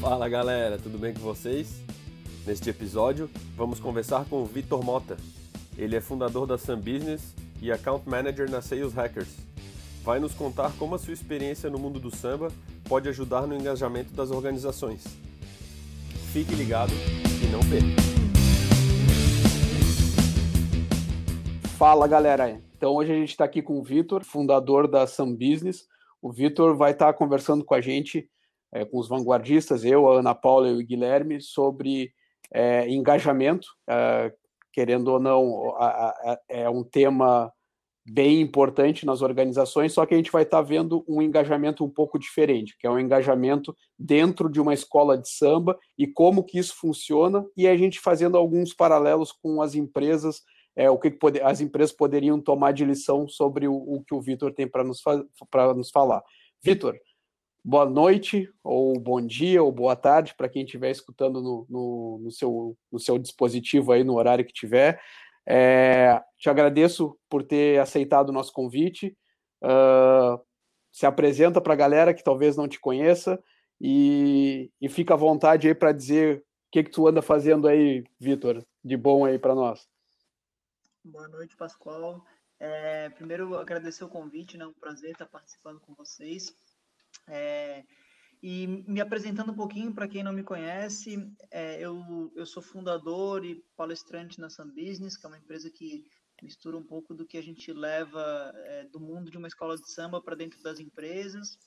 Fala galera, tudo bem com vocês? Neste episódio, vamos conversar com o Vitor Mota. Ele é fundador da Sun Business e Account Manager na Sales Hackers. Vai nos contar como a sua experiência no mundo do samba pode ajudar no engajamento das organizações. Fique ligado e não perca! Fala galera, então hoje a gente está aqui com o Vitor, fundador da Sun Business. O Vitor vai estar tá conversando com a gente, é, com os vanguardistas, eu, a Ana Paula e o Guilherme, sobre é, engajamento. É, querendo ou não, a, a, é um tema bem importante nas organizações, só que a gente vai estar tá vendo um engajamento um pouco diferente, que é um engajamento dentro de uma escola de samba e como que isso funciona, e a gente fazendo alguns paralelos com as empresas, é, o que, que pode, as empresas poderiam tomar de lição sobre o, o que o Vitor tem para nos, nos falar. Vitor, boa noite, ou bom dia, ou boa tarde para quem estiver escutando no, no, no, seu, no seu dispositivo aí, no horário que tiver. É, te agradeço por ter aceitado o nosso convite. Uh, se apresenta para a galera que talvez não te conheça e, e fica à vontade aí para dizer o que, que tu anda fazendo aí, Vitor, de bom aí para nós. Boa noite, Pascoal. É, primeiro, agradecer o convite, né? um prazer estar participando com vocês. É, e me apresentando um pouquinho para quem não me conhece, é, eu, eu sou fundador e palestrante na Sun Business, que é uma empresa que mistura um pouco do que a gente leva é, do mundo de uma escola de samba para dentro das empresas,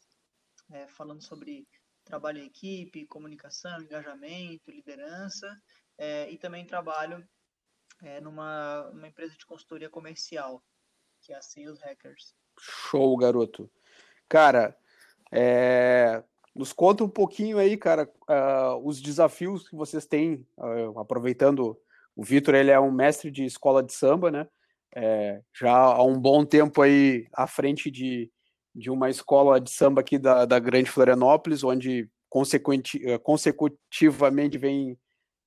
é, falando sobre trabalho em equipe, comunicação, engajamento, liderança, é, e também trabalho é, numa uma empresa de consultoria comercial, que é a Sales Hackers. Show, garoto. Cara, é, nos conta um pouquinho aí, cara, uh, os desafios que vocês têm, uh, aproveitando, o Vitor, ele é um mestre de escola de samba, né? É, já há um bom tempo aí à frente de, de uma escola de samba aqui da, da Grande Florianópolis, onde consecuti, consecutivamente vem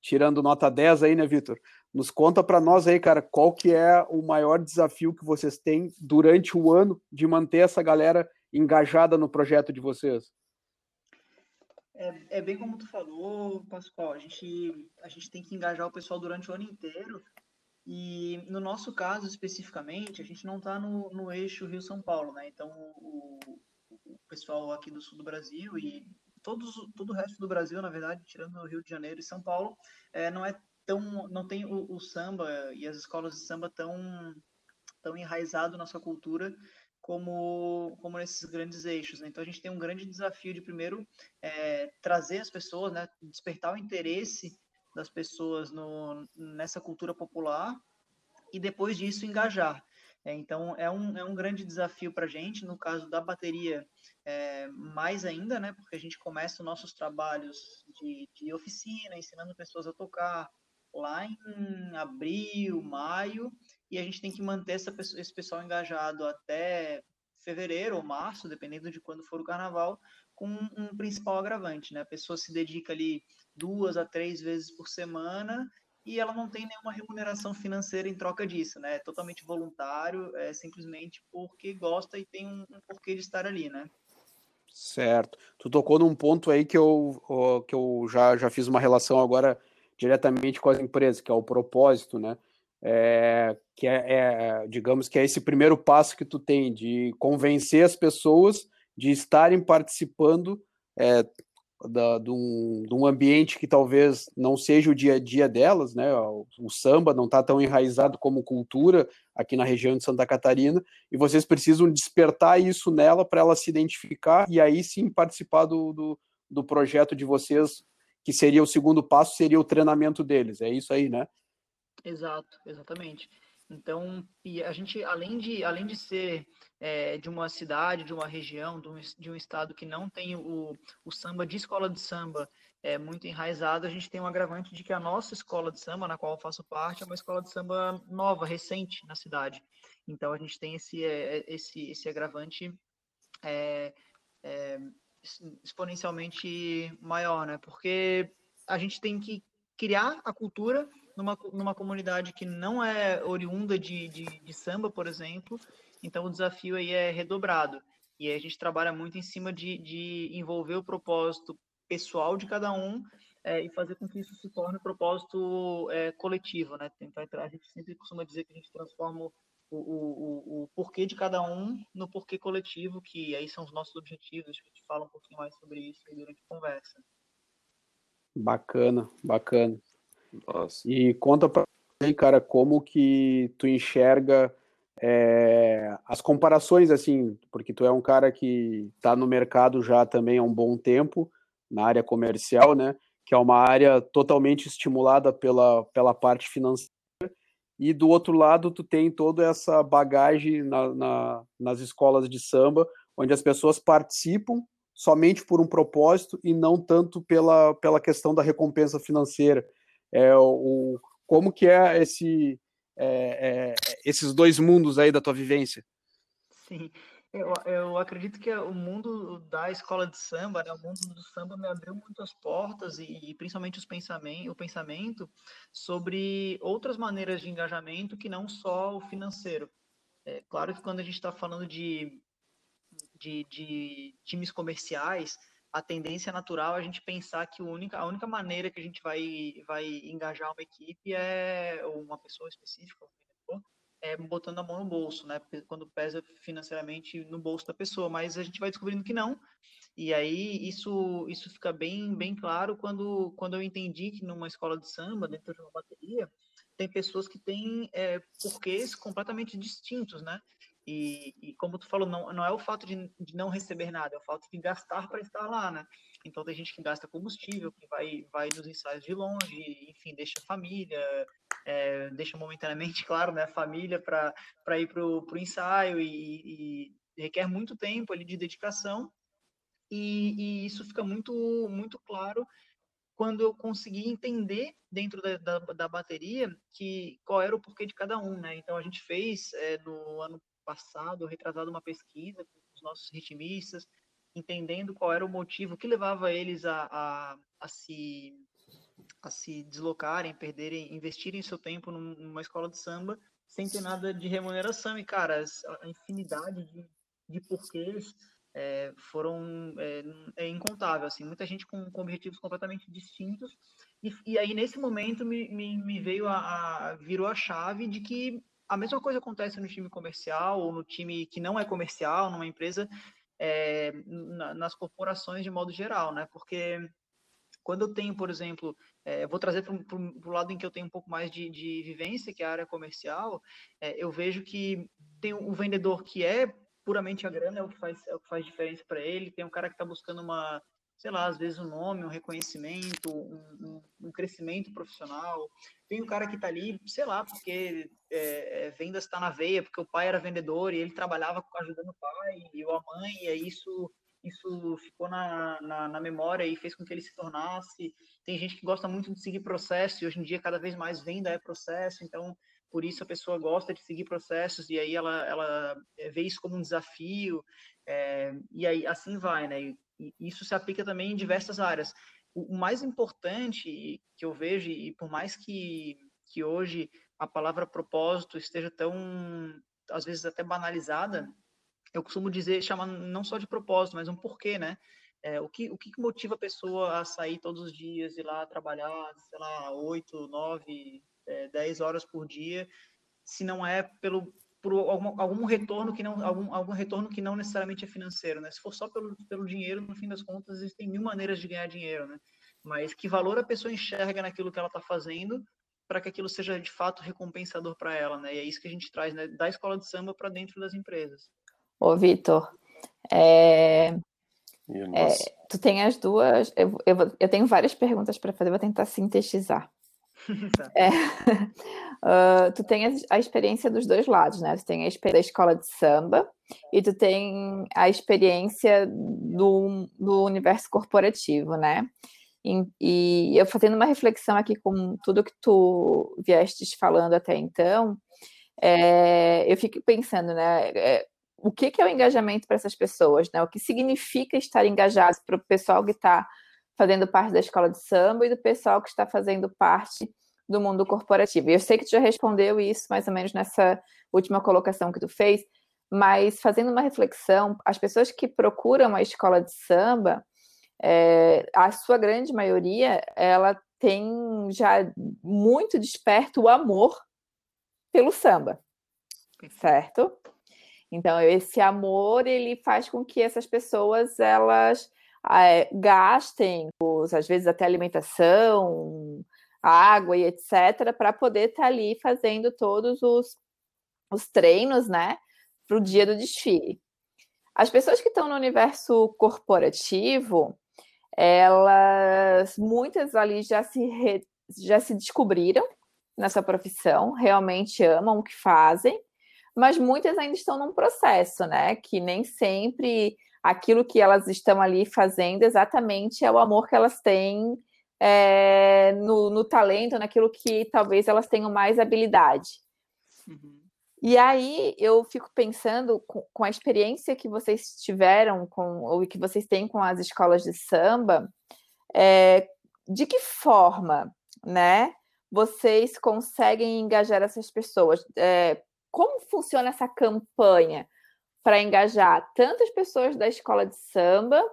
tirando nota 10 aí, né, Vitor? Nos conta para nós aí, cara, qual que é o maior desafio que vocês têm durante o ano de manter essa galera engajada no projeto de vocês? É, é, bem como tu falou, Pascoal, a gente, a gente tem que engajar o pessoal durante o ano inteiro. E no nosso caso especificamente, a gente não está no, no eixo Rio-São Paulo, né? Então o, o, pessoal aqui do sul do Brasil e todos, todo o resto do Brasil, na verdade, tirando o Rio de Janeiro e São Paulo, é, não é tão, não tem o, o samba e as escolas de samba tão, tão enraizado na sua cultura como, como nesses grandes eixos. Né? Então a gente tem um grande desafio de primeiro é, trazer as pessoas, né? despertar o interesse das pessoas no, nessa cultura popular e depois disso engajar. É, então é um, é um grande desafio para a gente, no caso da bateria, é, mais ainda, né? Porque a gente começa os nossos trabalhos de, de oficina, ensinando pessoas a tocar lá em abril, maio, e a gente tem que manter essa, esse pessoal engajado até fevereiro ou março, dependendo de quando for o carnaval, com um principal agravante, né? A pessoa se dedica ali duas a três vezes por semana e ela não tem nenhuma remuneração financeira em troca disso, né? É totalmente voluntário, é simplesmente porque gosta e tem um, um porquê de estar ali, né? Certo. Tu tocou num ponto aí que eu, que eu já, já fiz uma relação agora diretamente com as empresas, que é o propósito, né? É, que é, é, digamos que é esse primeiro passo que tu tem de convencer as pessoas de estarem participando é, da, de, um, de, um, ambiente que talvez não seja o dia a dia delas, né? O, o samba não está tão enraizado como cultura aqui na região de Santa Catarina, e vocês precisam despertar isso nela para ela se identificar e aí sim participar do, do, do projeto de vocês que seria o segundo passo, seria o treinamento deles. É isso aí, né? Exato, exatamente. Então, e a gente, além de, além de ser é, de uma cidade, de uma região, de um, de um estado que não tem o, o samba de escola de samba é, muito enraizado, a gente tem um agravante de que a nossa escola de samba, na qual eu faço parte, é uma escola de samba nova, recente na cidade. Então, a gente tem esse, é, esse, esse agravante é, é, exponencialmente maior, né? Porque a gente tem que criar a cultura numa, numa comunidade que não é oriunda de, de, de samba, por exemplo, então o desafio aí é redobrado. E a gente trabalha muito em cima de, de envolver o propósito pessoal de cada um é, e fazer com que isso se torne um propósito é, coletivo, né? Tentar, a gente sempre costuma dizer que a gente transforma o, o, o, porquê de cada um no porquê coletivo, que aí são os nossos objetivos, a gente fala um pouquinho mais sobre isso durante a conversa. Bacana, bacana. Nossa. E conta pra mim, cara, como que tu enxerga é, as comparações, assim, porque tu é um cara que está no mercado já também há um bom tempo, na área comercial, né? Que é uma área totalmente estimulada pela, pela parte financeira. E do outro lado, tu tem toda essa bagagem na, na, nas escolas de samba, onde as pessoas participam somente por um propósito e não tanto pela, pela questão da recompensa financeira. É, o, como que é esse é, é, esses dois mundos aí da tua vivência? Sim, eu, eu acredito que o mundo da escola de samba, né, o mundo do samba me abriu muitas portas e, e principalmente os pensamento, o pensamento sobre outras maneiras de engajamento que não só o financeiro. É claro que quando a gente está falando de, de, de times comerciais, a tendência natural é a gente pensar que a única, a única maneira que a gente vai, vai engajar uma equipe é uma pessoa específica, é botando a mão no bolso, né? Quando pesa financeiramente no bolso da pessoa, mas a gente vai descobrindo que não. E aí isso isso fica bem bem claro quando quando eu entendi que numa escola de samba, dentro de uma bateria, tem pessoas que têm é, porquês completamente distintos, né? E, e, como tu falou, não, não é o fato de, de não receber nada, é o fato de gastar para estar lá, né? Então tem gente que gasta combustível, que vai, vai nos ensaios de longe, enfim, deixa a família, é, deixa momentaneamente, claro, né, a família para ir para o ensaio e, e, requer muito tempo ali de dedicação. E, e, isso fica muito, muito claro quando eu consegui entender dentro da, da, da, bateria que qual era o porquê de cada um, né? Então a gente fez é, no ano passado, retrasado uma pesquisa com os nossos ritmistas, entendendo qual era o motivo que levava eles a, a, a se a se deslocarem, perderem, investirem seu tempo numa escola de samba sem ter nada de remuneração. E, cara, a infinidade de, de porquês é, foram é, é, incontável. Assim, muita gente com, com objetivos completamente distintos. E, e, aí, nesse momento, me, me, me veio a, a, virou a chave de que a mesma coisa acontece no time comercial ou no time que não é comercial, numa empresa, é, na, nas corporações de modo geral, né? Porque quando eu tenho, por exemplo, é, vou trazer para o lado em que eu tenho um pouco mais de, de vivência, que é a área comercial, é, eu vejo que tem o um vendedor que é puramente a grana, é o que faz, é o que faz diferença para ele, tem um cara que está buscando uma, sei lá, às vezes um nome, um reconhecimento, um, um, crescimento profissional. Tem um cara que está ali, sei lá, porque é, vendas está na veia, porque o pai era vendedor e ele trabalhava ajudando o pai e a mãe, e isso isso ficou na, na, na, memória e fez com que ele se tornasse. Tem gente que gosta muito de seguir processo e hoje em dia cada vez mais venda é processo, então por isso a pessoa gosta de seguir processos e aí ela, ela vê isso como um desafio é, e aí assim vai, né? E, isso se aplica também em diversas áreas. O, mais importante que eu vejo, e por mais que, que hoje a palavra propósito esteja tão, às vezes, até banalizada, eu costumo dizer, chamar não só de propósito, mas um porquê, né? É, o, que, o que motiva a pessoa a sair todos os dias, ir lá trabalhar, sei lá, oito, nove, é, dez horas por dia, se não é pelo, por algum, algum retorno que não algum, algum retorno que não necessariamente é financeiro, né? Se for só pelo, pelo dinheiro, no fim das contas, existem mil maneiras de ganhar dinheiro, né? Mas que valor a pessoa enxerga naquilo que ela está fazendo para que aquilo seja de fato recompensador para ela, né? E é isso que a gente traz né? da escola de samba para dentro das empresas. Ô, Vitor, é... é, tu tem as duas. Eu, eu, eu tenho várias perguntas para fazer, vou tentar sintetizar. Tá. é, uh, tu tem a, a, experiência dos dois lados, né? Tu tem a experiência da escola de samba e tu tem a experiência do, do universo corporativo, né? E, e, eu fazendo uma reflexão aqui com tudo que tu viestes falando até então, é, eu fico pensando, né? É, o que, que é o engajamento para essas pessoas, né? O que significa estar engajado para o pessoal que está fazendo parte da escola de samba e do pessoal que está fazendo parte do mundo corporativo. E eu sei que tu já respondeu isso mais ou menos nessa última colocação que tu fez, mas fazendo uma reflexão, as pessoas que procuram a escola de samba, é, a sua grande maioria, ela tem já muito desperto o amor pelo samba, certo? Então, esse amor, ele faz com que essas pessoas, elas é, gastem, os, às vezes até alimentação, água e etc., para poder estar tá ali fazendo todos os, os treinos, né, para o dia do desfile. As pessoas que estão no universo corporativo, elas, muitas ali já se, re, já se descobriram nessa profissão, realmente amam o que fazem, mas muitas ainda estão num processo, né, que nem sempre aquilo que elas estão ali fazendo exatamente é o amor que elas têm é, no, no, talento, naquilo que talvez elas tenham mais habilidade. Uhum. E aí eu fico pensando com, com, a experiência que vocês tiveram com ou que vocês têm com as escolas de samba, é, de que forma, né, vocês conseguem engajar essas pessoas? É, como funciona essa campanha para engajar tantas pessoas da escola de samba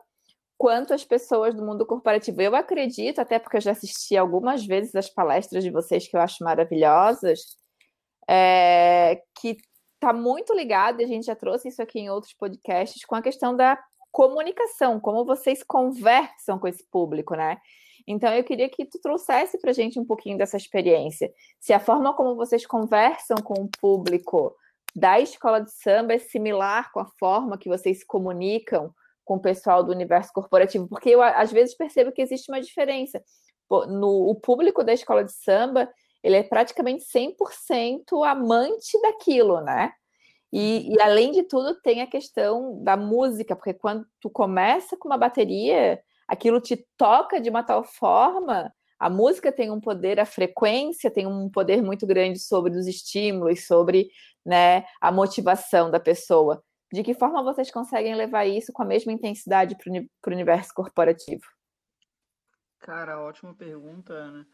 quanto as pessoas do mundo corporativo. Eu acredito, até porque eu já assisti algumas vezes as palestras de vocês que eu acho maravilhosas, é, que está muito ligado, e a gente já trouxe isso aqui em outros podcasts, com a questão da comunicação, como vocês conversam com esse público, né? Então, eu queria que tu trouxesse para a gente um pouquinho dessa experiência. Se a forma como vocês conversam com o público da escola de samba é similar com a forma que vocês se comunicam com o pessoal do universo corporativo, porque eu às vezes percebo que existe uma diferença. No o público da escola de samba, ele é praticamente 100% amante daquilo, né? E, e, além de tudo, tem a questão da música, porque quando tu começa com uma bateria, aquilo te toca de uma tal forma, a música tem um poder, a frequência tem um poder muito grande sobre os estímulos, sobre né, a motivação da pessoa. De que forma vocês conseguem levar isso com a mesma intensidade para o universo corporativo? Cara, ótima pergunta, Ana.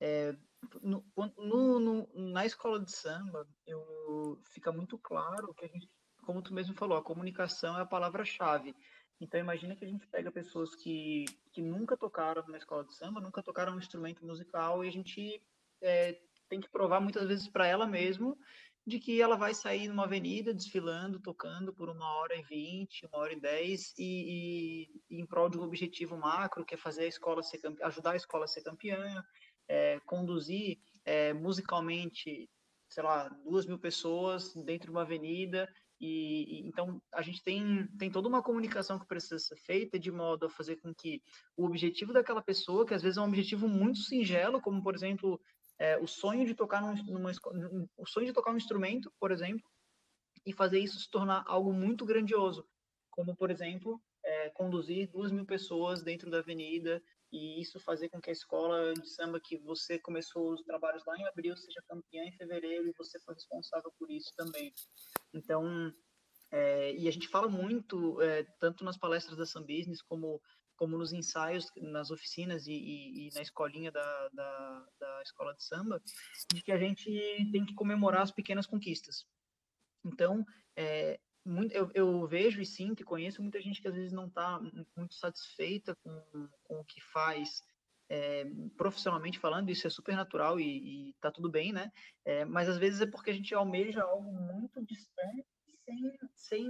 É, no, no, no, na escola de samba, eu, fica muito claro que gente, como tu mesmo falou, a comunicação é a palavra-chave. Então, imagina que a gente pega pessoas que, que nunca tocaram na escola de samba, nunca tocaram um instrumento musical, e a gente é, tem que provar muitas vezes para ela mesmo de que ela vai sair numa avenida desfilando, tocando por uma hora e vinte, uma hora e dez, e, e, em prol de um objetivo macro, que é fazer a escola ser ajudar a escola a ser campeã, é, conduzir é, musicalmente, sei lá, duas mil pessoas dentro de uma avenida, e, e, então a gente tem, tem toda uma comunicação que precisa ser feita de modo a fazer com que o objetivo daquela pessoa, que às vezes é um objetivo muito singelo, como por exemplo é, o sonho de tocar num, numa, o sonho de tocar um instrumento, por exemplo, e fazer isso se tornar algo muito grandioso, como por exemplo é, conduzir duas mil pessoas dentro da avenida e isso fazer com que a escola de samba que você começou os trabalhos lá em abril seja campeã em fevereiro e você foi responsável por isso também. Então, é, e a gente fala muito, é, tanto nas palestras da Sam Business como como nos ensaios, nas oficinas e, e, e na escolinha da, da, da, escola de samba, de que a gente tem que comemorar as pequenas conquistas. Então, é, muito, eu, eu, vejo e sinto e conheço muita gente que às vezes não está muito satisfeita com, com o que faz, é, profissionalmente falando, isso é super natural e, e tá tudo bem, né? É, mas às vezes é porque a gente almeja algo muito distante sem, sem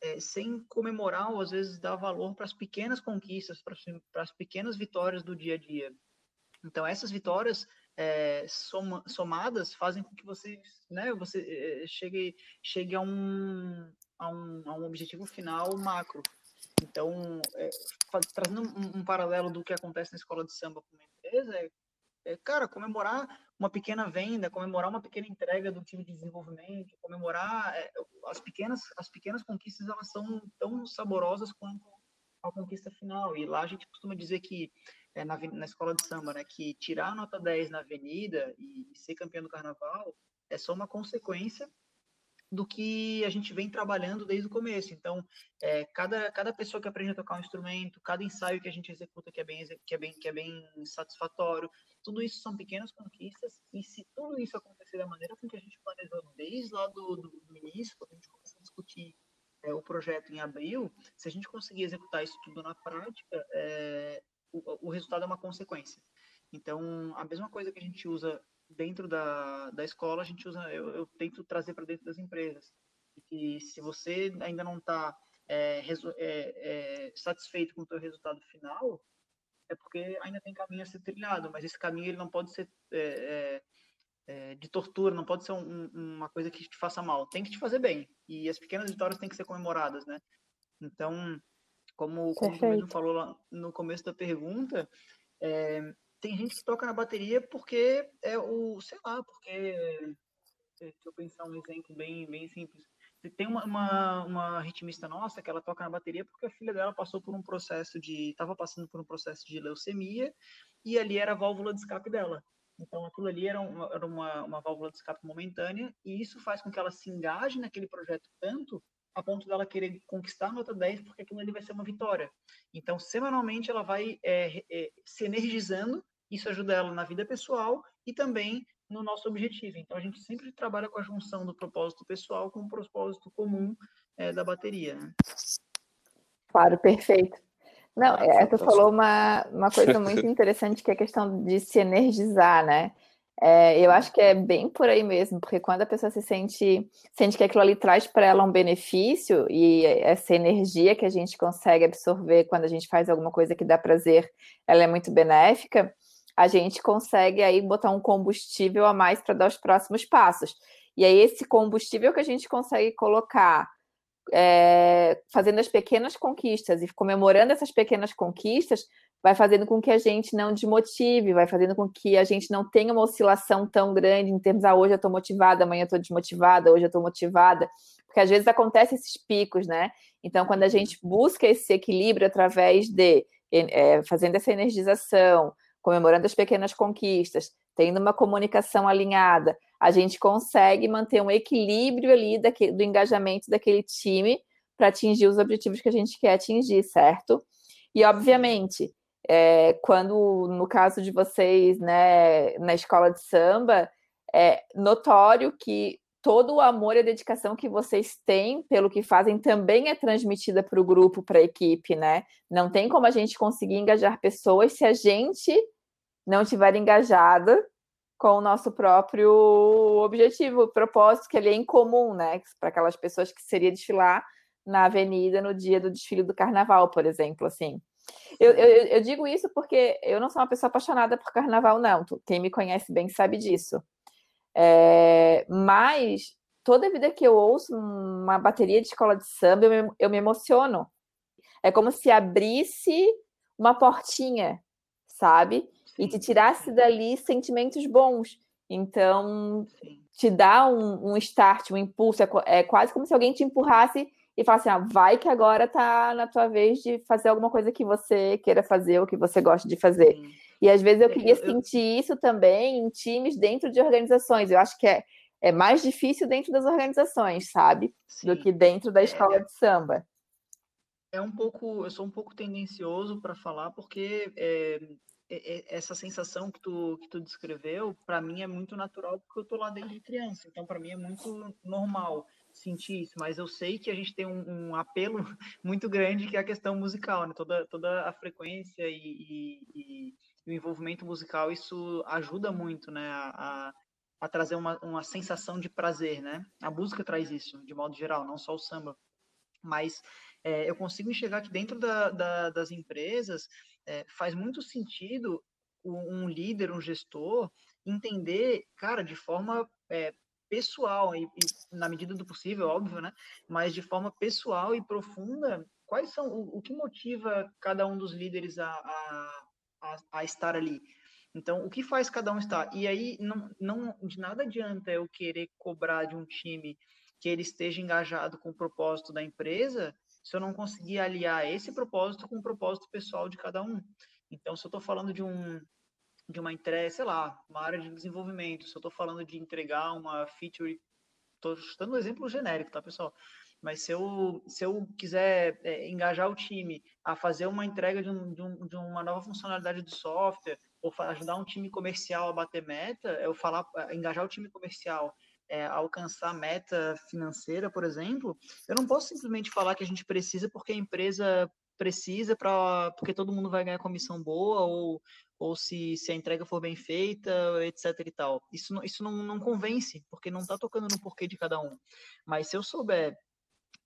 é, sem comemorar ou às vezes dar valor para as pequenas conquistas, para as pequenas vitórias do dia a dia. Então essas vitórias é, soma, somadas fazem com que você, né, você é, chegue, chegue a um, a um, a um objetivo final macro. Então, é, trazendo um, um, paralelo do que acontece na escola de samba com uma empresa, é é, cara, comemorar uma pequena venda, comemorar uma pequena entrega do time de desenvolvimento, comemorar as pequenas as pequenas conquistas, elas são tão saborosas quanto a conquista final. E lá a gente costuma dizer que é, na, na escola de samba, né, que tirar a nota 10 na avenida e, e ser campeão do carnaval é só uma consequência do que a gente vem trabalhando desde o começo. Então, é, cada, cada pessoa que aprende a tocar um instrumento, cada ensaio que a gente executa que é bem, que é bem, que é bem satisfatório, tudo isso são pequenas conquistas. E se tudo isso acontecer da maneira com que a gente planejou desde lá do, do, início, quando a gente começou a discutir é, o projeto em abril, se a gente conseguir executar isso tudo na prática, é, o, o resultado é uma consequência. Então, a mesma coisa que a gente usa dentro da, da escola, a gente usa, eu, eu tento trazer para dentro das empresas. E se você ainda não está é, é, é, satisfeito com o seu resultado final, é porque ainda tem caminho a ser trilhado, mas esse caminho ele não pode ser é, é, é, de tortura, não pode ser um, uma coisa que te faça mal, tem que te fazer bem. E as pequenas vitórias têm que ser comemoradas, né? Então, como, como o mesmo falou lá no começo da pergunta, é, tem gente que toca na bateria porque é o, sei lá, porque é, deixa eu pensar um exemplo bem, bem simples. Tem uma, uma, uma, ritmista nossa que ela toca na bateria porque a filha dela passou por um processo de. estava passando por um processo de leucemia e ali era a válvula de escape dela. Então aquilo ali era, uma, era uma, uma válvula de escape momentânea e isso faz com que ela se engaje naquele projeto tanto a ponto dela querer conquistar a nota 10 porque aquilo ali vai ser uma vitória. Então, semanalmente, ela vai é, é, se energizando isso ajuda ela na vida pessoal e também no nosso objetivo. Então, a gente sempre trabalha com a junção do propósito pessoal com o propósito comum é, da bateria. Né? Claro, perfeito. Não, ah, é, tu falou uma, uma coisa muito interessante que é a questão de se energizar, né? É, eu acho que é bem por aí mesmo, porque quando a pessoa se sente, sente que aquilo ali traz para ela um benefício e essa energia que a gente consegue absorver quando a gente faz alguma coisa que dá prazer, ela é muito benéfica a gente consegue aí botar um combustível a mais para dar os próximos passos. E aí, esse combustível que a gente consegue colocar é, fazendo as pequenas conquistas e comemorando essas pequenas conquistas, vai fazendo com que a gente não desmotive, vai fazendo com que a gente não tenha uma oscilação tão grande em termos, ah, hoje eu estou motivada, amanhã eu estou desmotivada, hoje eu estou motivada, porque às vezes acontecem esses picos, né? Então, quando a gente busca esse equilíbrio através de é, fazendo essa energização, comemorando as pequenas conquistas, tendo uma comunicação alinhada, a gente consegue manter um equilíbrio ali daquele, do engajamento daquele time para atingir os objetivos que a gente quer atingir, certo? E, obviamente, é, quando, no caso de vocês, né, na escola de samba, é notório que todo o amor e dedicação que vocês têm pelo que fazem também é transmitida para o grupo, para a equipe, né? Não tem como a gente conseguir engajar pessoas se a gente não estiver engajada com o nosso próprio objetivo, propósito, que ele é incomum, né? Para aquelas pessoas que seria desfilar na avenida no dia do desfile do carnaval, por exemplo, assim. Eu, eu, eu, digo isso porque eu não sou uma pessoa apaixonada por carnaval, não. Quem me conhece bem sabe disso. É, mas toda vida que eu ouço uma bateria de escola de samba, eu me, eu me emociono. É como se abrisse uma portinha, sabe? e te tirasse dali sentimentos bons. Então, te dá um, um start, um impulso. É, é, quase como se alguém te empurrasse e falasse: ah, vai que agora tá na tua vez de fazer alguma coisa que você queira fazer ou que você gosta de fazer. Sim. E às vezes eu queria eu, sentir isso também em times dentro de organizações. Eu acho que é, é mais difícil dentro das organizações, sabe? Sim. Do que dentro da é, escola é, de samba. É um pouco, eu sou um pouco tendencioso para falar, porque é, essa sensação que tu, que tu descreveu, para mim é muito natural porque eu tô lá desde criança. Então, para mim é muito normal sentir isso. Mas eu sei que a gente tem um, um apelo muito grande que é a questão musical, né? Toda, toda a frequência e, e, e o envolvimento musical, isso ajuda muito, né? A, a trazer uma, uma sensação de prazer, né? A música traz isso, de modo geral, não só o samba. Mas é, eu consigo enxergar que dentro da, da, das empresas é, faz muito sentido um líder, um gestor, entender, cara, de forma é, pessoal e, e, na medida do possível, óbvio, né? Mas de forma pessoal e profunda, quais são o, o que motiva cada um dos líderes a, a, a, a, estar ali? Então, o que faz cada um estar? E aí, não, não de nada adianta eu querer cobrar de um time que ele esteja engajado com o propósito da empresa se eu não conseguir aliar esse propósito com o propósito pessoal de cada um. Então, se eu estou falando de um de uma entrega, sei lá, uma área de desenvolvimento, se eu estou falando de entregar uma feature Estou dando um exemplo genérico, tá, pessoal? Mas se eu, se eu quiser é, engajar o time a fazer uma entrega de, um, de, um, de, uma nova funcionalidade do software, ou ajudar um time comercial a bater meta, eu falar, engajar o time comercial é, alcançar meta financeira, por exemplo, eu não posso simplesmente falar que a gente precisa porque a empresa precisa para porque todo mundo vai ganhar comissão boa ou, ou se, se a entrega for bem feita, etc e tal. Isso, não, isso não, não convence, porque não está tocando no porquê de cada um. Mas se eu souber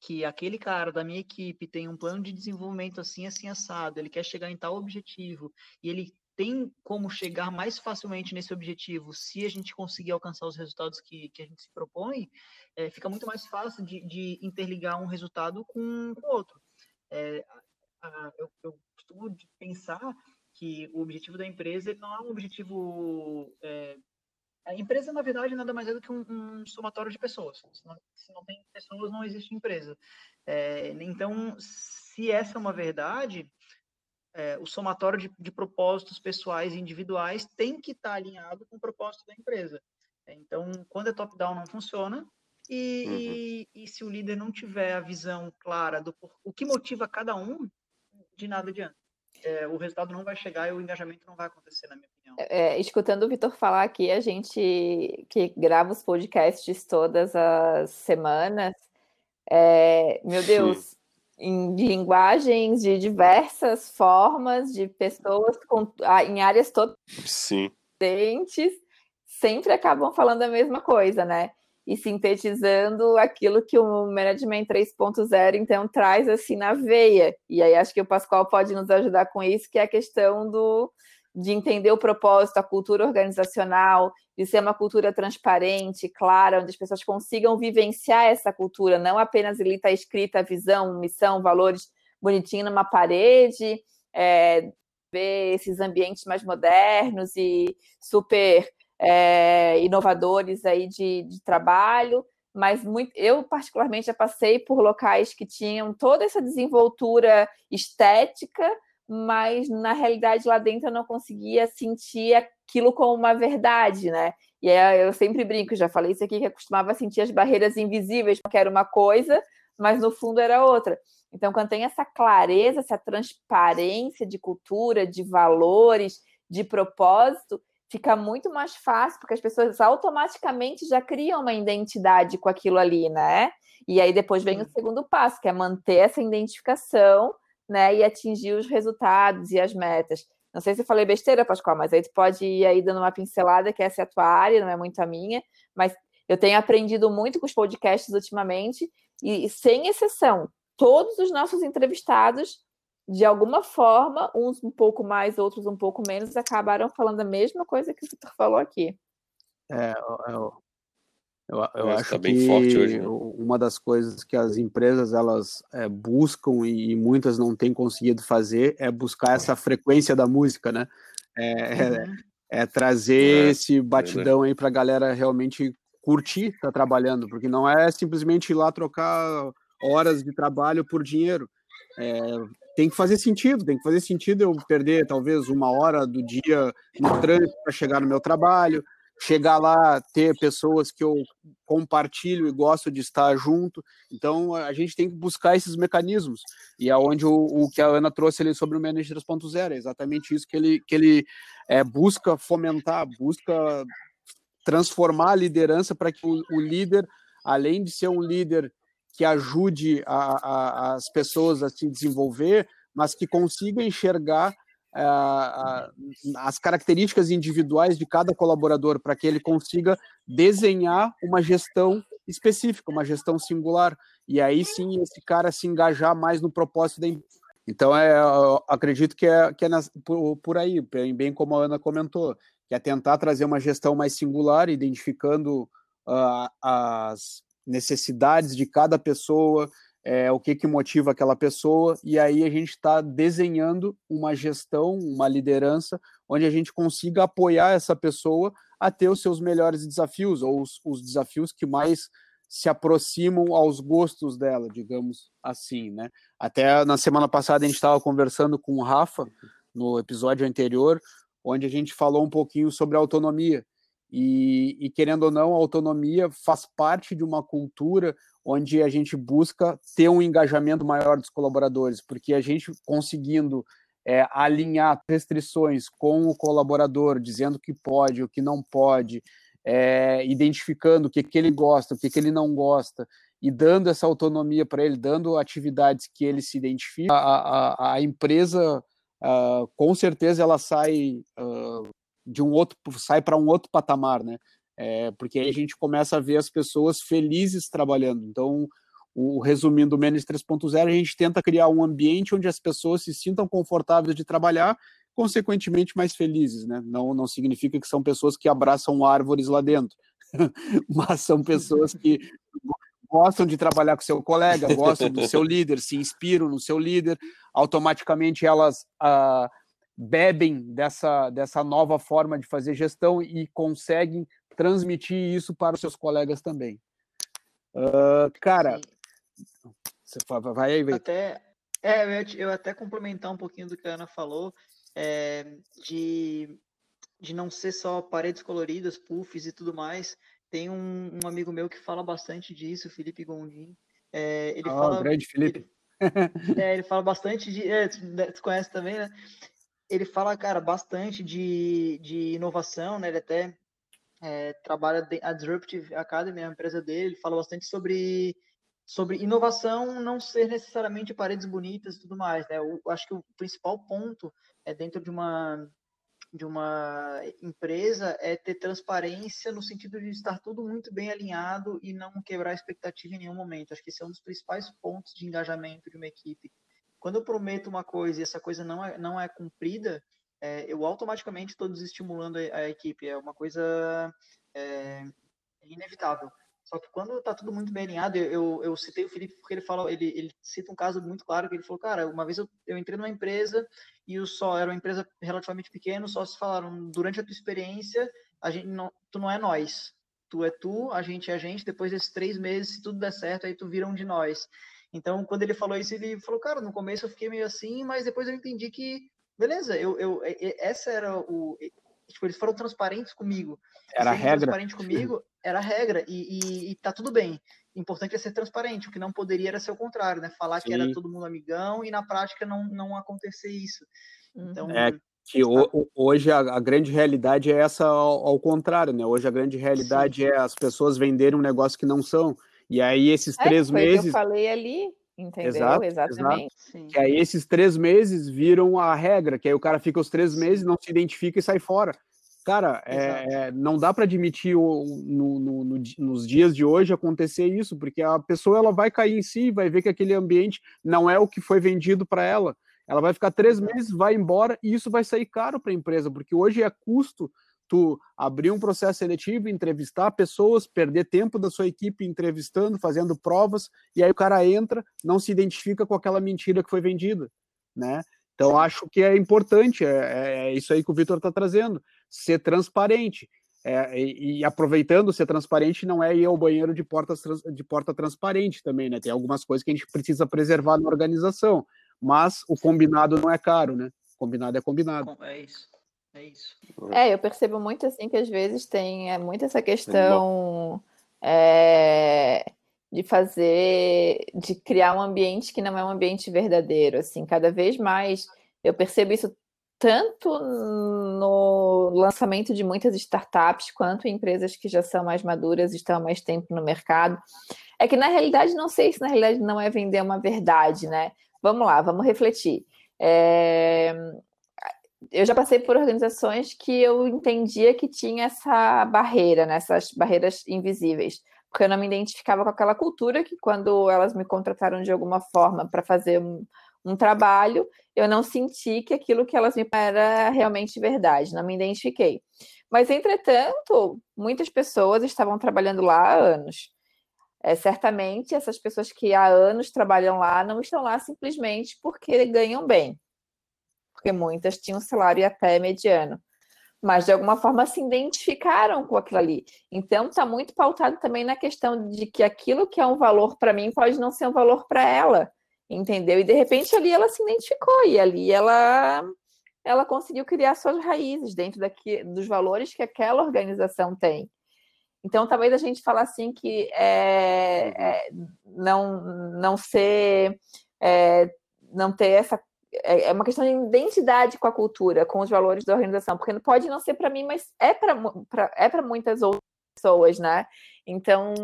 que aquele cara da minha equipe tem um plano de desenvolvimento assim, assim, assado, ele quer chegar em tal objetivo, e ele tem como chegar mais facilmente nesse objetivo se a gente conseguir alcançar os resultados que, que a gente se propõe, é, fica muito mais fácil de, de interligar um resultado com o outro. É, a, eu, eu costumo pensar que o objetivo da empresa não é um objetivo. É, a empresa, na verdade, nada mais é do que um, um somatório de pessoas. Se não, se não, tem pessoas, não existe empresa. É, então, se essa é uma verdade, é, o somatório de, de, propósitos pessoais e individuais tem que estar alinhado com o propósito da empresa. Então, quando é top-down, não funciona. E, uhum. e, e, se o líder não tiver a visão clara do o que motiva cada um, de nada adianta. É, o resultado não vai chegar e o engajamento não vai acontecer, na minha opinião. É, escutando o Vitor falar aqui, a gente que grava os podcasts todas as semanas, é, meu Deus, em, de linguagens de diversas formas, de pessoas com, em áreas todas diferentes, sempre acabam falando a mesma coisa, né? E sintetizando aquilo que o Management 3.0 então traz assim na veia. E aí acho que o Pascoal pode nos ajudar com isso, que é a questão do de entender o propósito, a cultura organizacional, de ser uma cultura transparente, clara, onde as pessoas consigam vivenciar essa cultura, não apenas ali está escrita a visão, missão, valores bonitinho numa parede, é, ver esses ambientes mais modernos e super é, inovadores aí de, de trabalho, mas muito, eu particularmente já passei por locais que tinham toda essa desenvoltura estética, mas na realidade lá dentro eu não conseguia sentir aquilo como uma verdade, né? E aí eu sempre brinco, já falei isso aqui, que eu costumava sentir as barreiras invisíveis, que era uma coisa, mas no fundo era outra. Então, quando tem essa clareza, essa transparência de cultura, de valores, de propósito, fica muito mais fácil, porque as pessoas automaticamente já criam uma identidade com aquilo ali, né? E aí depois vem o segundo passo, que é manter essa identificação né, e atingir os resultados e as metas. Não sei se eu falei besteira, Pascoal, mas aí tu pode ir aí dando uma pincelada, que essa é a tua área, não é muito a minha, mas eu tenho aprendido muito com os podcasts ultimamente, e sem exceção, todos os nossos entrevistados, de alguma forma, uns um pouco mais, outros um pouco menos, acabaram falando a mesma coisa que o Vitor falou aqui. É, eu, eu, eu acho tá que hoje, né? uma das coisas que as empresas elas é, buscam e, muitas não têm conseguido fazer é buscar essa frequência da música, né? É, é, uhum. é trazer é, esse batidão aí para a galera realmente curtir estar tá trabalhando, porque não é simplesmente ir lá trocar horas de trabalho por dinheiro. É, tem que fazer sentido, tem que fazer sentido eu perder talvez uma hora do dia no trânsito para chegar no meu trabalho, chegar lá, ter pessoas que eu compartilho e gosto de estar junto. Então, a gente tem que buscar esses mecanismos. E é onde o, o que a Ana trouxe ali sobre o Manager 3.0, é exatamente isso que ele, que ele é, busca fomentar, busca transformar a liderança para que o, o, líder, além de ser um líder que ajude a, a, as pessoas a se desenvolver, mas que consiga enxergar as características individuais de cada colaborador para que ele consiga desenhar uma gestão específica, uma gestão singular. E aí sim esse cara se engajar mais no propósito da empresa. Então, é, acredito que é, que é nas, por, por, aí, bem, bem, como a Ana comentou, que é tentar trazer uma gestão mais singular, identificando uh, as necessidades de cada pessoa, é, o que, que motiva aquela pessoa, e aí a gente está desenhando uma gestão, uma liderança, onde a gente consiga apoiar essa pessoa a ter os seus melhores desafios, ou os, os desafios que mais se aproximam aos gostos dela, digamos assim, né? Até na semana passada a gente estava conversando com o Rafa, no episódio anterior, onde a gente falou um pouquinho sobre autonomia, E, e, querendo ou não, a autonomia faz parte de uma cultura onde a gente busca ter um engajamento maior dos colaboradores, porque a gente conseguindo é, alinhar restrições com o colaborador, dizendo o que pode, o que não pode, é, identificando o que, que ele gosta, o que, que ele não gosta, e dando essa autonomia para ele, dando atividades que ele se identifica, a, a, a empresa, uh, com certeza, ela sai uh, de um outro, sai para um outro patamar, né? É, porque aí a gente começa a ver as pessoas felizes trabalhando. Então, o, resumindo o Menes 3.0, a gente tenta criar um ambiente onde as pessoas se sintam confortáveis de trabalhar, consequentemente mais felizes, né? Não, não significa que são pessoas que abraçam árvores lá dentro, mas são pessoas que gostam de trabalhar com seu colega, gostam do seu líder, se inspiram no seu líder, automaticamente elas ah, bebem dessa, dessa nova forma de fazer gestão e conseguem transmitir isso para os seus colegas também. Uh, cara, Sim. Você vai aí, Até, é, eu, eu até complementar um pouquinho do que a Ana falou, é, de, de não ser só paredes coloridas, puffs e tudo mais. Tem um, um amigo meu que fala bastante disso, Felipe Gondim. É, ele oh, fala. Grande Felipe. Ele, é, ele fala bastante de. É, tu conhece também, né? Ele fala, cara, bastante de, de inovação, né? Ele até é, trabalha a Disruptive Academy, a empresa dele, ele fala bastante sobre sobre inovação não ser necessariamente paredes bonitas e tudo mais, né? Eu acho que o principal ponto é dentro de uma de uma empresa é ter transparência no sentido de estar tudo muito bem alinhado e não quebrar expectativa em nenhum momento. Acho que esse é um dos principais pontos de engajamento de uma equipe. Quando eu prometo uma coisa e essa coisa não é, não é cumprida, é, eu automaticamente estou desestimulando a, a, equipe. É uma coisa é, inevitável. Só que quando tá tudo muito bem alinhado, eu, eu citei o Felipe porque ele fala, ele, ele cita um caso muito claro que ele falou, cara, uma vez eu, eu entrei numa empresa e o só era uma empresa relativamente pequena, só se falaram durante a tua experiência, a gente não, tu não é nós, tu é tu, a gente é a gente. Depois desses três meses, se tudo der certo, aí tu vira um de nós. Então, quando ele falou isso, ele falou, cara, no começo eu fiquei meio assim, mas depois eu entendi que, beleza, eu, eu essa era o tipo, eles foram transparentes comigo. Era a regra. transparente comigo, era a regra, e, e, e, tá tudo bem. Importante é ser transparente, o que não poderia era ser o contrário, né? Falar Sim. que era todo mundo amigão e na prática não, não acontecer isso. Então, é que o, hoje a, grande realidade é essa ao, ao, contrário, né? Hoje a grande realidade Sim. é as pessoas venderem um negócio que não são. E aí esses é, três meses. eu falei ali, Entendeu? Exato, Exatamente. Exato. Que aí esses três meses viram a regra, que aí o cara fica os três meses, não se identifica e sai fora. Cara, é, não dá para admitir o, no, no, no, nos dias de hoje acontecer isso, porque a pessoa ela vai cair em si, vai ver que aquele ambiente não é o que foi vendido para ela. Ela vai ficar três meses, vai embora e isso vai sair caro para a empresa, porque hoje é custo tu abrir um processo seletivo, entrevistar pessoas, perder tempo da sua equipe entrevistando, fazendo provas, e aí o cara entra, não se identifica com aquela mentira que foi vendida, né? Então acho que é importante, é, é, é isso aí que o Vitor está trazendo, ser transparente. É, e, e, aproveitando ser transparente não é ir ao banheiro de, portas, de porta transparente também, né? Tem algumas coisas que a gente precisa preservar na organização, mas o combinado não é caro, né? Combinado é combinado. É isso. É isso. É, eu percebo muito assim que às vezes tem é, muito essa questão é, de fazer, de criar um ambiente que não é um ambiente verdadeiro. Assim, cada vez mais eu percebo isso tanto no lançamento de muitas startups quanto em empresas que já são mais maduras, estão há mais tempo no mercado. É que na realidade não sei se na realidade não é vender uma verdade, né? Vamos lá, vamos refletir. É, eu já passei por organizações que eu entendia que tinha essa barreira, né, essas barreiras invisíveis, porque eu não me identificava com aquela cultura que quando elas me contrataram de alguma forma para fazer um, um, trabalho, eu não senti que aquilo que elas me era realmente verdade, não me identifiquei. Mas, entretanto, muitas pessoas estavam trabalhando lá há anos. É, certamente, essas pessoas que há anos trabalham lá não estão lá simplesmente porque ganham bem porque muitas tinham salário até mediano. Mas de alguma forma se identificaram com aquilo ali. Então está muito pautado também na questão de que aquilo que é um valor para mim pode não ser um valor para ela, entendeu? E de repente ali ela se identificou e ali ela ela conseguiu criar suas raízes dentro daqui, dos valores que aquela organização tem. Então, talvez a gente falar assim que é, é, não, não ser, é, não ter essa. É, é uma questão de identidade com a cultura, com os valores da organização, porque pode não ser para mim, mas é para é muitas outras pessoas, né? Então,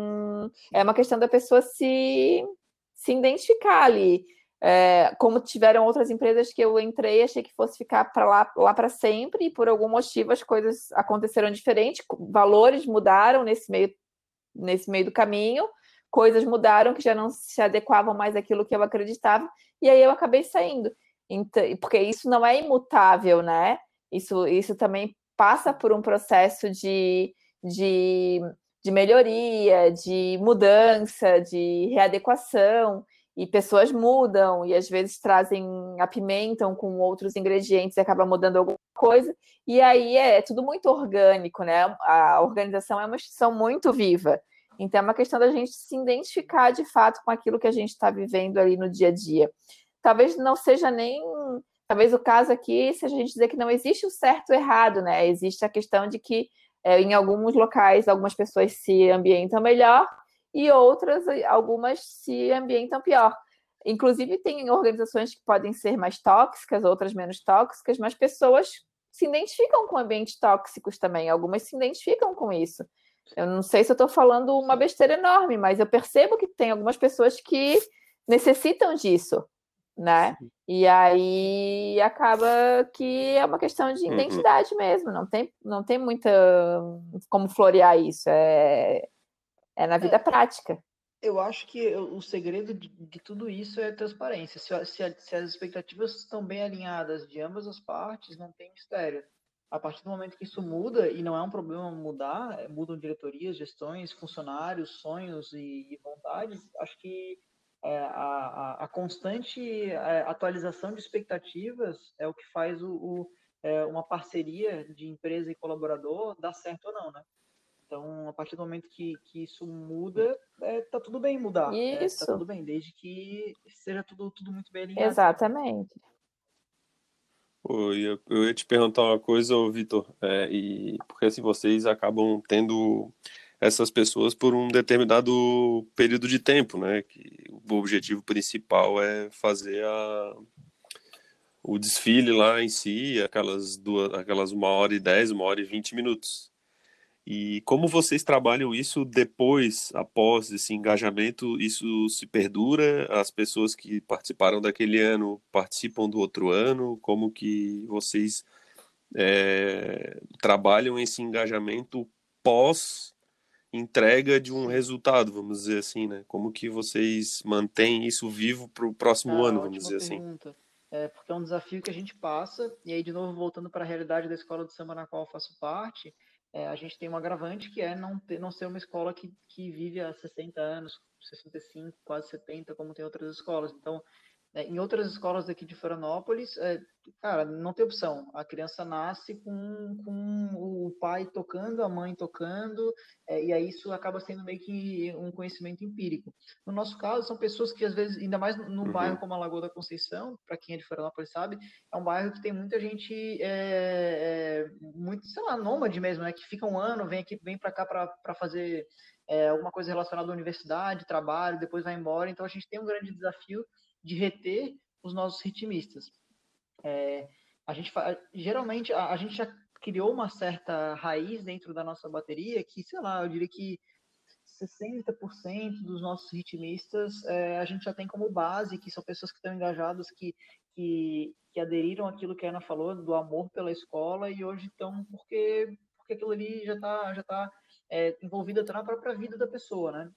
é uma questão da pessoa se, se identificar ali. É, como tiveram outras empresas que eu entrei, achei que fosse ficar para lá, lá para sempre, e por algum motivo as coisas aconteceram diferente, valores mudaram nesse meio, nesse meio do caminho, coisas mudaram que já não se adequavam mais àquilo que eu acreditava, e aí eu acabei saindo. Então, porque isso não é imutável, né? Isso, isso também passa por um processo de, de, de melhoria, de mudança, de readequação e pessoas mudam e às vezes trazem, apimentam com outros ingredientes e acaba mudando alguma coisa. E aí é, é tudo muito orgânico, né? A organização é uma instituição muito viva. Então é uma questão da gente se identificar de fato com aquilo que a gente está vivendo ali no dia a dia. Talvez não seja nem. Talvez o caso aqui seja a gente dizer que não existe o certo e errado, né? Existe a questão de que é, em alguns locais algumas pessoas se ambientam melhor e outras, algumas se ambientam pior. Inclusive, tem organizações que podem ser mais tóxicas, outras menos tóxicas, mas pessoas se identificam com ambientes tóxicos também, algumas se identificam com isso. Eu não sei se eu estou falando uma besteira enorme, mas eu percebo que tem algumas pessoas que necessitam disso, né? E aí acaba que é uma questão de uhum. identidade uhum. mesmo, não tem, não tem muita como florear isso. É, é na vida é, prática. Eu acho que o segredo de, de tudo isso é transparência. Se, se, se, as expectativas estão bem alinhadas de ambas as partes, não tem mistério. A partir do momento que isso muda, e não é um problema mudar, mudam diretorias, gestões, funcionários, sonhos e, e vontades, acho que a, a, a, constante é, atualização de expectativas é o que faz o, o é, uma parceria de empresa e colaborador dar certo ou não, né? Então, a partir do momento que, que isso muda, é, tá tudo bem mudar. Isso. É, tá tudo bem, desde que seja tudo, tudo muito bem alinhado. Exatamente. Oi, eu, eu ia te perguntar uma coisa, Vitor, é, e porque assim vocês acabam tendo essas pessoas por um determinado período de tempo, né? Que o objetivo principal é fazer a, o desfile lá em si, aquelas duas, aquelas uma hora e dez, uma hora e vinte minutos. E como vocês trabalham isso depois, após esse engajamento, isso se perdura? As pessoas que participaram daquele ano participam do outro ano? Como que vocês é, trabalham esse engajamento pós entrega de um resultado, vamos dizer assim, né? Como que vocês mantêm isso vivo para o próximo ah, ano, vamos dizer assim? pergunta. assim? É, porque é um desafio que a gente passa, e aí, de novo, voltando para a realidade da escola de samba na qual eu faço parte, é, a gente tem um agravante que é não, ter, não ser uma escola que, que vive há 60 anos, 65, quase 70, como tem outras escolas. Então, em outras escolas aqui de Florianópolis, é, cara, não tem opção. A criança nasce com, com o pai tocando, a mãe tocando, é, e aí isso acaba sendo meio que um conhecimento empírico. No nosso caso, são pessoas que às vezes, ainda mais num uhum. bairro como a Lagoa da Conceição, para quem é de Florianópolis sabe, é um bairro que tem muita gente, é, é, muito, sei lá, nômade mesmo, né? Que fica um ano, vem aqui, vem para cá para fazer é, alguma coisa relacionada à universidade, trabalho, depois vai embora. Então a gente tem um grande desafio de reter os nossos ritmistas. É, a gente geralmente a, a, gente já criou uma certa raiz dentro da nossa bateria que, sei lá, eu diria que 60% dos nossos ritmistas é, a gente já tem como base, que são pessoas que estão engajadas, que, que, que aderiram àquilo que a Ana falou, do amor pela escola, e hoje estão porque, porque aquilo ali já está já tá, é, envolvido até na própria vida da pessoa, né?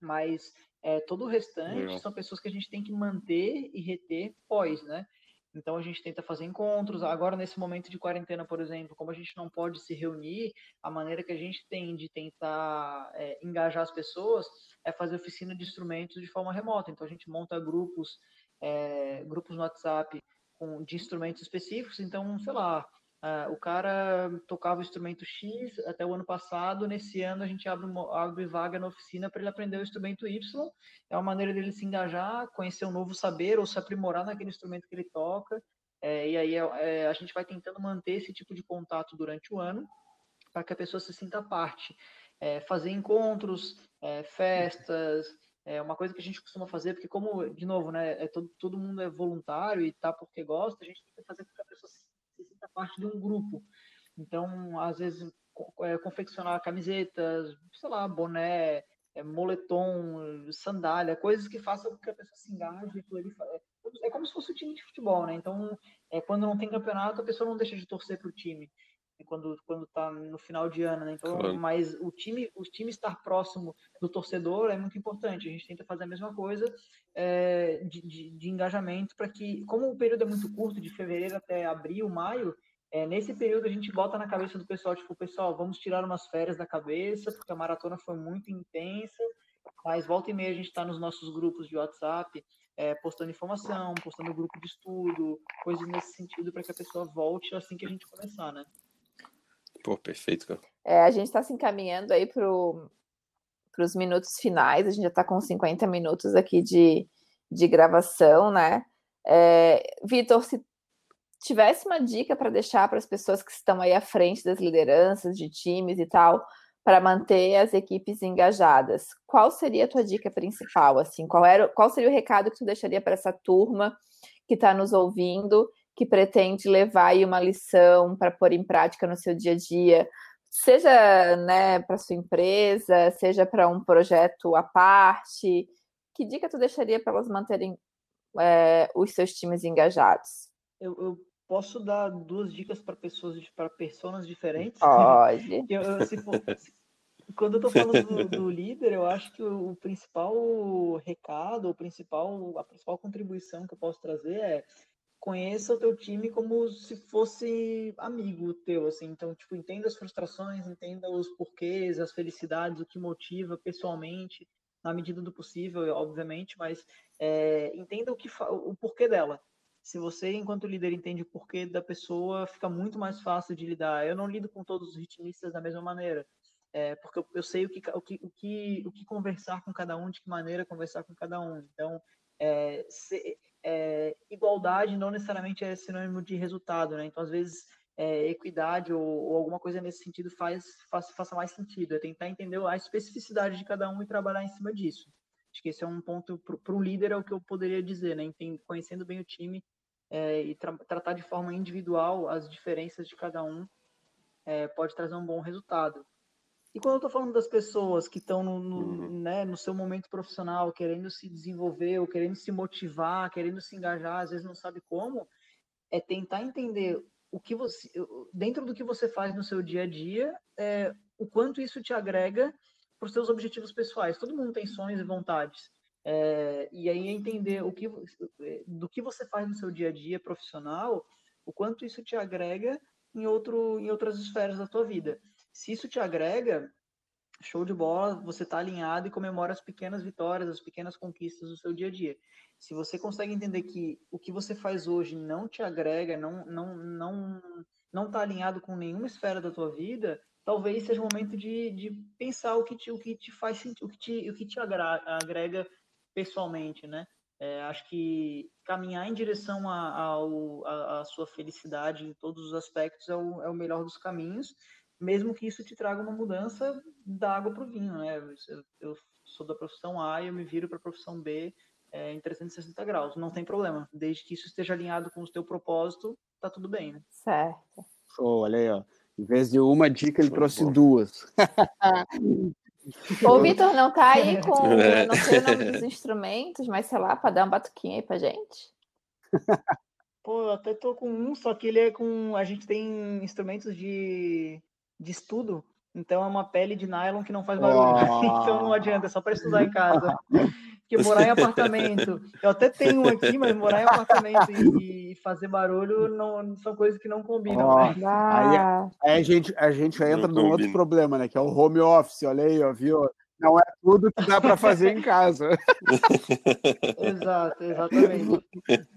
Mas é, todo o restante Legal. são pessoas que a gente tem que manter e reter pós, né? Então a gente tenta fazer encontros. Agora, nesse momento de quarentena, por exemplo, como a gente não pode se reunir, a maneira que a gente tem de tentar é, engajar as pessoas é fazer oficina de instrumentos de forma remota. Então a gente monta grupos, é, grupos no WhatsApp com, de instrumentos específicos. Então, sei lá, Uh, o cara tocava o instrumento X até o ano passado. Nesse ano, a gente abre, uma, abre vaga na oficina para ele aprender o instrumento Y. É uma maneira dele se engajar, conhecer um novo saber ou se aprimorar naquele instrumento que ele toca. É, e aí é, a gente vai tentando manter esse tipo de contato durante o ano para que a pessoa se sinta parte. É, fazer encontros, é, festas, é uma coisa que a gente costuma fazer, porque como, de novo, né, é todo, todo mundo é voluntário e tá porque gosta, a gente tem que fazer com que a pessoa se, se sinta parte de um grupo. Então, às vezes, é, confeccionar camisetas, sei lá, boné, é, moletom, sandália, coisas que façam com que a pessoa se engaje. É, é como se fosse um time de futebol, né? Então, é, quando não tem campeonato, a pessoa não deixa de torcer para o time quando quando está no final de ano, né? Então, claro. mas o time o time estar próximo do torcedor é muito importante. A gente tenta fazer a mesma coisa é, de, de, de, engajamento para que, como o período é muito curto, de fevereiro até abril, maio, é, nesse período a gente bota na cabeça do pessoal, tipo, pessoal, vamos tirar umas férias da cabeça, porque a maratona foi muito intensa, mas volta e meia a gente está nos nossos grupos de WhatsApp, é, postando informação, postando grupo de estudo, coisas nesse sentido para que a pessoa volte assim que a gente começar, né? Pô, perfeito, cara. É, a gente está se encaminhando aí para os minutos finais, a gente já está com 50 minutos aqui de, de gravação, né? É, Vitor, se tivesse uma dica para deixar para as pessoas que estão aí à frente das lideranças de times e tal, para manter as equipes engajadas, qual seria a tua dica principal? Assim, qual era, qual seria o recado que tu deixaria para essa turma que está nos ouvindo, que pretende levar aí uma lição para pôr em prática no seu dia a dia, seja né, para sua empresa, seja para um projeto à parte? Que dica tu deixaria para elas manterem é, os seus times engajados? Eu, eu posso dar duas dicas para pessoas, para pessoas diferentes? Pode. eu, eu, se for, se, quando eu estou falando do, do, líder, eu acho que o, o, principal recado, o principal, a principal contribuição que eu posso trazer é conheça o teu time como se fosse amigo teu, assim. Então, tipo, entenda as frustrações, entenda os porquês, as felicidades, o que motiva pessoalmente, na medida do possível, obviamente, mas é, entenda o que o porquê dela se você, enquanto líder, entende o porquê da pessoa, fica muito mais fácil de lidar. Eu não lido com todos os ritmistas da mesma maneira, é, porque eu, eu, sei o que, o, que, o, que, o que conversar com cada um, de que maneira conversar com cada um. Então, é, se, é, igualdade não necessariamente é sinônimo de resultado, né? Então, às vezes, é, equidade ou, ou, alguma coisa nesse sentido faz, faz, faça mais sentido. É tentar entender a especificidade de cada um e trabalhar em cima disso. Acho que esse é um ponto para um líder, é o que eu poderia dizer, né? conhecendo bem o time, é, e tra tratar de forma individual as diferenças de cada um é, pode trazer um bom resultado. E quando eu estou falando das pessoas que estão no, no, uhum. né, no seu momento profissional, querendo se desenvolver, ou querendo se motivar, querendo se engajar, às vezes não sabe como, é tentar entender o que você, dentro do que você faz no seu dia a dia, é, o quanto isso te agrega para os seus objetivos pessoais. Todo mundo tem sonhos e vontades. É, e aí entender o que, do que você faz no seu dia a dia profissional, o quanto isso te agrega em, outro, em outras esferas da tua vida. Se isso te agrega, show de bola, você está alinhado e comemora as pequenas vitórias, as pequenas conquistas do seu dia a dia. Se você consegue entender que o que você faz hoje não te agrega, não não não não está alinhado com nenhuma esfera da tua vida, talvez seja o momento de, de pensar o que te, o que te faz o que te, o que te agrega pessoalmente, né? É, acho que caminhar em direção à sua felicidade em todos os aspectos é o, é o, melhor dos caminhos, mesmo que isso te traga uma mudança da água para o vinho, né? Eu, eu, sou da profissão A e eu me viro para a profissão B é, em 360 graus, não tem problema, desde que isso esteja alinhado com o teu propósito, tá tudo bem, né? Certo. Show, olha aí, ó. Em vez de uma dica, ele trouxe duas. O Vitor não tá aí com. É. Não sei o nome dos instrumentos, mas sei lá, para dar um batuquinho aí pra gente. Pô, eu até tô com um, só que ele é com. A gente tem instrumentos de, de estudo, então é uma pele de nylon que não faz barulho. Oh. então não adianta, é só para estudar em casa. Porque morar em apartamento, eu até tenho um aqui, mas morar em apartamento e fazer barulho não, são coisas que não combinam. Oh, né? aí, aí, a, gente, a gente entra num outro problema, né? Que é o home office, olha aí, ó, viu? Não é tudo que dá para fazer em casa. Exato, exatamente.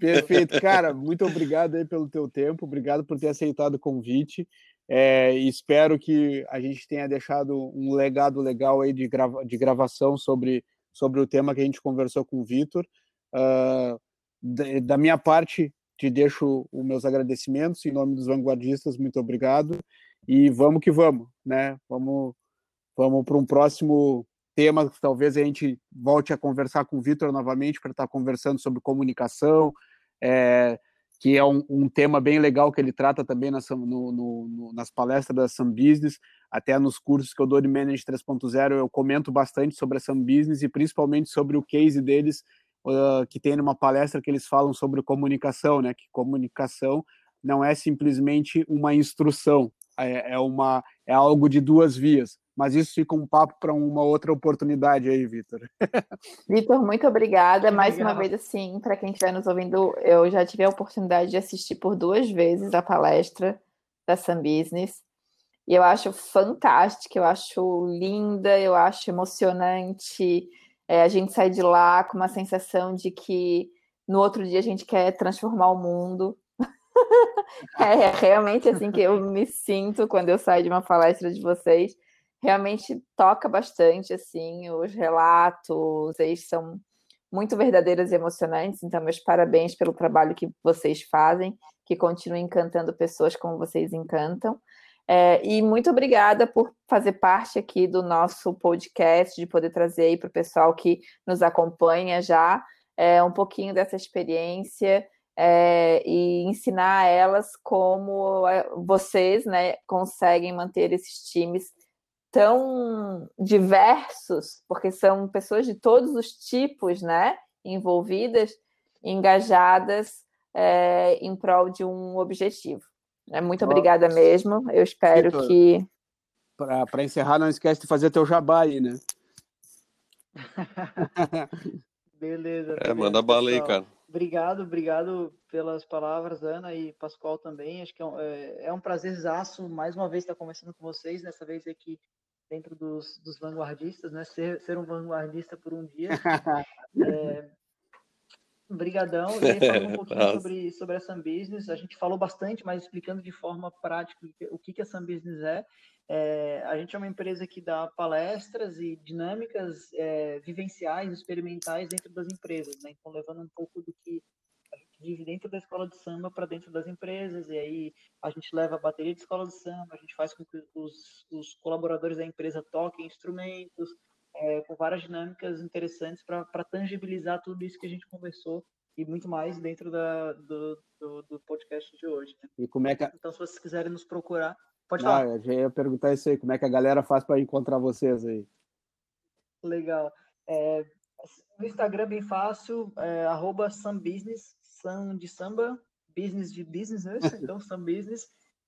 Perfeito, cara. Muito obrigado aí pelo teu tempo, obrigado por ter aceitado o convite. É, espero que a gente tenha deixado um legado legal aí de, grava de gravação sobre sobre o tema que a gente conversou com o Vitor. Uh, da minha parte, te deixo os meus agradecimentos em nome dos vanguardistas, muito obrigado. E vamos que vamos, né? Vamos, vamos para um próximo tema, talvez a gente volte a conversar com o Vitor novamente para estar conversando sobre comunicação, é, que é um, um, tema bem legal que ele trata também nas, no, no, nas palestras da Sam Business, até nos cursos que eu dou de Manage 3.0, eu comento bastante sobre a Sam Business e principalmente sobre o case deles, uh, que tem numa palestra que eles falam sobre comunicação, né? Que comunicação não é simplesmente uma instrução, é, é, uma, é algo de duas vias. Mas isso fica um papo para uma outra oportunidade aí, Vitor. Vitor, muito obrigada. Mais uma vez, assim, para quem estiver nos ouvindo, eu já tive a oportunidade de assistir por duas vezes a palestra da Sam Business. E eu acho fantástica, eu acho linda, eu acho emocionante. É, a gente sai de lá com uma sensação de que no outro dia a gente quer transformar o mundo. é realmente assim que eu me sinto quando eu saio de uma palestra de vocês. Realmente toca bastante, assim, os relatos, eles são muito verdadeiros e emocionantes. Então, meus parabéns pelo trabalho que vocês fazem, que continuem encantando pessoas como vocês encantam. É, e muito obrigada por fazer parte aqui do nosso podcast, de poder trazer aí para o pessoal que nos acompanha já é, um pouquinho dessa experiência é, e ensinar a elas como é, vocês né, conseguem manter esses times tão diversos, porque são pessoas de todos os tipos né, envolvidas, engajadas é, em prol de um objetivo. É, muito obrigada mesmo. Eu espero Vitor, que. Para encerrar, não esquece de fazer teu jabá aí, né? beleza, beleza. É, manda bala aí, cara. Obrigado, obrigado pelas palavras, Ana e Pascoal também. Acho que é um, é, é um prazerzaço mais uma vez estar conversando com vocês, dessa vez aqui dentro dos, dos vanguardistas, né? Ser, ser um vanguardista por um dia. é, Obrigadão. E aí, falando um pouquinho sobre, sobre a Sun Business, a gente falou bastante, mas explicando de forma prática o que, que a Sun Business é. é. A gente é uma empresa que dá palestras e dinâmicas é, vivenciais, experimentais dentro das empresas, né? Então, levando um pouco do que a gente vive dentro da escola de samba para dentro das empresas, e aí a gente leva a bateria de escola de samba, a gente faz com que os, os colaboradores da empresa toquem instrumentos, é, com várias dinâmicas interessantes para tangibilizar tudo isso que a gente conversou e muito mais dentro da, do, do, do podcast de hoje. Né? E como é que. Então, se vocês quiserem nos procurar, pode Não, falar. Eu já ia perguntar isso aí, como é que a galera faz para encontrar vocês aí? Legal. É, no Instagram bem fácil, é, arroba sambusiness, sam de samba, business de business, né? então sambusiness,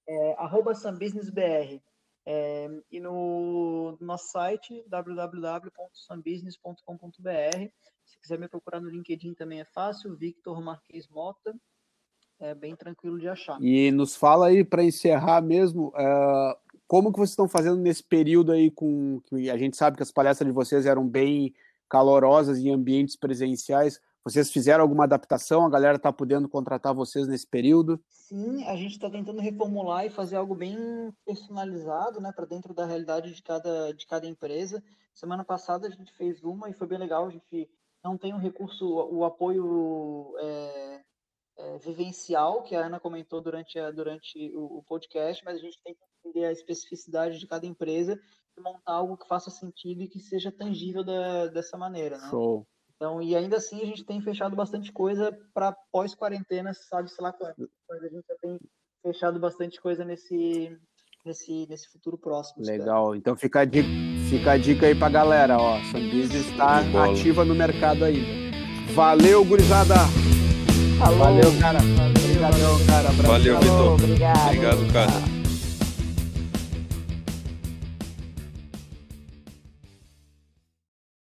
é, arroba sambusinessbr. É, e no nosso site, www.sambusiness.com.br. Se quiser me procurar no LinkedIn também é fácil, Victor Marques Mota. É bem tranquilo de achar. E nos fala aí, para encerrar mesmo, uh, como que vocês estão fazendo nesse período aí com... que a gente sabe que as palestras de vocês eram bem calorosas em ambientes presenciais. Vocês fizeram alguma adaptação? A galera está podendo contratar vocês nesse período? Sim, a gente está tentando reformular e fazer algo bem personalizado, né, para dentro da realidade de cada, de cada empresa. Semana passada a gente fez uma e foi bem legal. A gente não tem um recurso, o apoio é, é, vivencial que a Ana comentou durante, a, durante o, o, podcast, mas a gente tem que entender a especificidade de cada empresa e montar algo que faça sentido e que seja tangível da, dessa maneira. Né? Show. Então, e ainda assim a gente tem fechado bastante coisa para pós-quarentena, sabe, sei lá quando. Mas a gente já tem fechado bastante coisa nesse, nesse, nesse futuro próximo. Legal, espero. então fica a dica, fica a dica aí pra galera, ó. Sunbiz está ativa no mercado ainda. Valeu, gurizada! Falou. Valeu, cara. Obrigadão, cara. Valeu, Vitor. Obrigado. Obrigado, cara.